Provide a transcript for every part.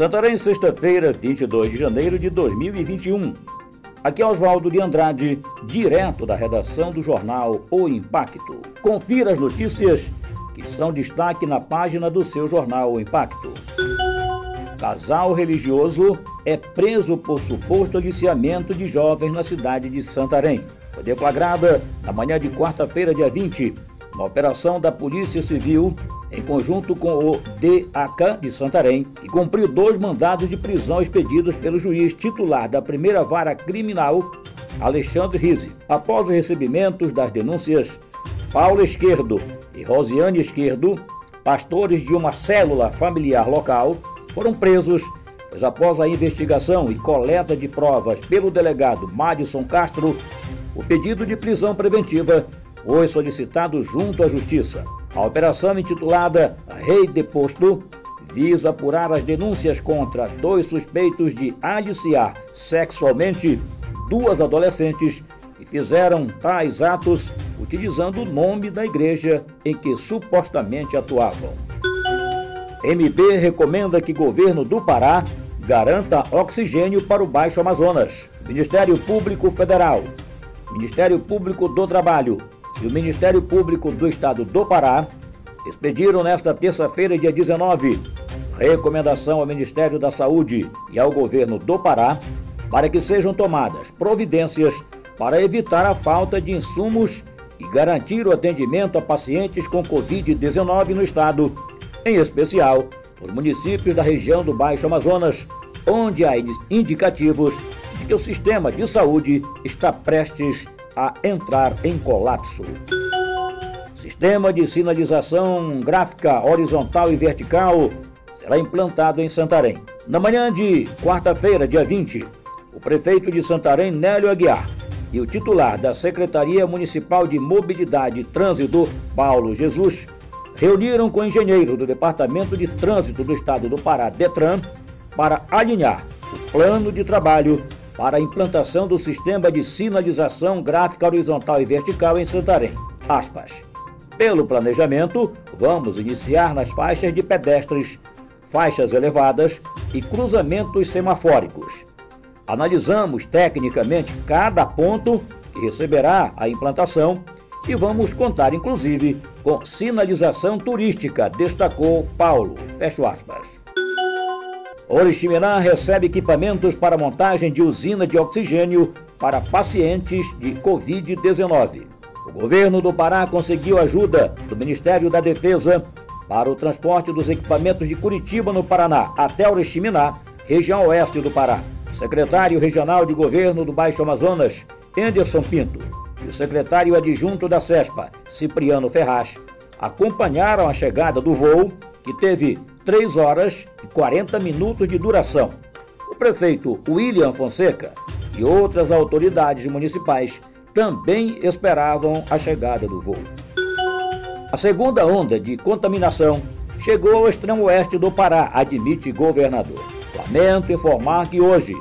Santarém, sexta-feira, 22 de janeiro de 2021. Aqui é Oswaldo de Andrade, direto da redação do jornal O Impacto. Confira as notícias que são destaque na página do seu jornal O Impacto. Casal religioso é preso por suposto aliciamento de jovens na cidade de Santarém. Foi deflagrada na manhã de quarta-feira, dia 20, uma operação da Polícia Civil em conjunto com o DACA de Santarém, e cumpriu dois mandados de prisão expedidos pelo juiz titular da primeira vara criminal, Alexandre Rise. Após os recebimentos das denúncias, Paulo Esquerdo e Rosiane Esquerdo, pastores de uma célula familiar local, foram presos, pois após a investigação e coleta de provas pelo delegado Madison Castro, o pedido de prisão preventiva foi solicitado junto à Justiça. A operação intitulada Rei Deposto visa apurar as denúncias contra dois suspeitos de aliciar sexualmente duas adolescentes que fizeram tais atos utilizando o nome da igreja em que supostamente atuavam. MB recomenda que governo do Pará garanta oxigênio para o Baixo Amazonas. Ministério Público Federal, Ministério Público do Trabalho e o Ministério Público do Estado do Pará expediram nesta terça-feira, dia 19, recomendação ao Ministério da Saúde e ao governo do Pará para que sejam tomadas providências para evitar a falta de insumos e garantir o atendimento a pacientes com Covid-19 no estado, em especial os municípios da região do Baixo Amazonas, onde há indicativos de que o sistema de saúde está prestes a entrar em colapso. Sistema de sinalização gráfica horizontal e vertical será implantado em Santarém. Na manhã de quarta-feira, dia 20, o prefeito de Santarém, Nélio Aguiar, e o titular da Secretaria Municipal de Mobilidade e Trânsito, Paulo Jesus, reuniram com o engenheiro do Departamento de Trânsito do Estado do Pará, Detran, para alinhar o plano de trabalho para a implantação do sistema de sinalização gráfica horizontal e vertical em Santarém. Aspas. Pelo planejamento, vamos iniciar nas faixas de pedestres, faixas elevadas e cruzamentos semafóricos. Analisamos tecnicamente cada ponto que receberá a implantação e vamos contar inclusive com sinalização turística, destacou Paulo. Fecho aspas. Oriximiná recebe equipamentos para montagem de usina de oxigênio para pacientes de Covid-19. O governo do Pará conseguiu ajuda do Ministério da Defesa para o transporte dos equipamentos de Curitiba, no Paraná, até Oriximiná, região oeste do Pará. O secretário regional de governo do Baixo Amazonas, Anderson Pinto, e o secretário adjunto da CESPA, Cipriano Ferraz, acompanharam a chegada do voo, que teve 3 horas e 40 minutos de duração. O prefeito William Fonseca e outras autoridades municipais também esperavam a chegada do voo. A segunda onda de contaminação chegou ao extremo oeste do Pará, admite governador. Lamento informar que hoje,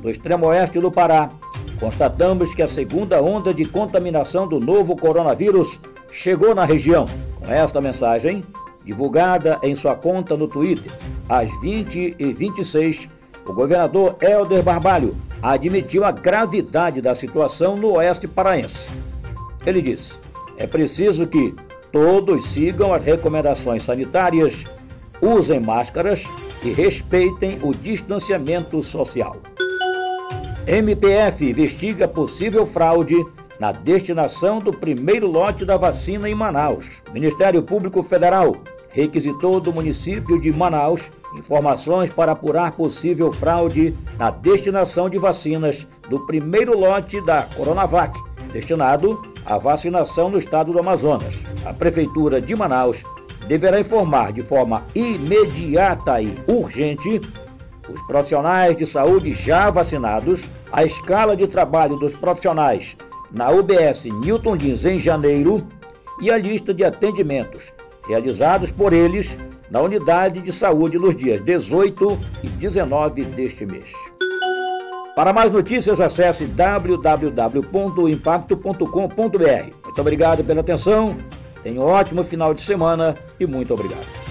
no extremo oeste do Pará, constatamos que a segunda onda de contaminação do novo coronavírus chegou na região. Com esta mensagem, divulgada em sua conta no Twitter, às 20h26, o governador Helder Barbalho admitiu a gravidade da situação no oeste paraense. Ele disse: é preciso que todos sigam as recomendações sanitárias, usem máscaras e respeitem o distanciamento social. MPF investiga possível fraude na destinação do primeiro lote da vacina em Manaus. Ministério Público Federal requisitou do município de Manaus informações para apurar possível fraude na destinação de vacinas do primeiro lote da Coronavac, destinado à vacinação no estado do Amazonas. A Prefeitura de Manaus deverá informar de forma imediata e urgente os profissionais de saúde já vacinados, a escala de trabalho dos profissionais na UBS Newton Lins em janeiro e a lista de atendimentos realizados por eles na unidade de saúde nos dias 18 e 19 deste mês. Para mais notícias, acesse www.impacto.com.br. Muito obrigado pela atenção, tenha um ótimo final de semana e muito obrigado.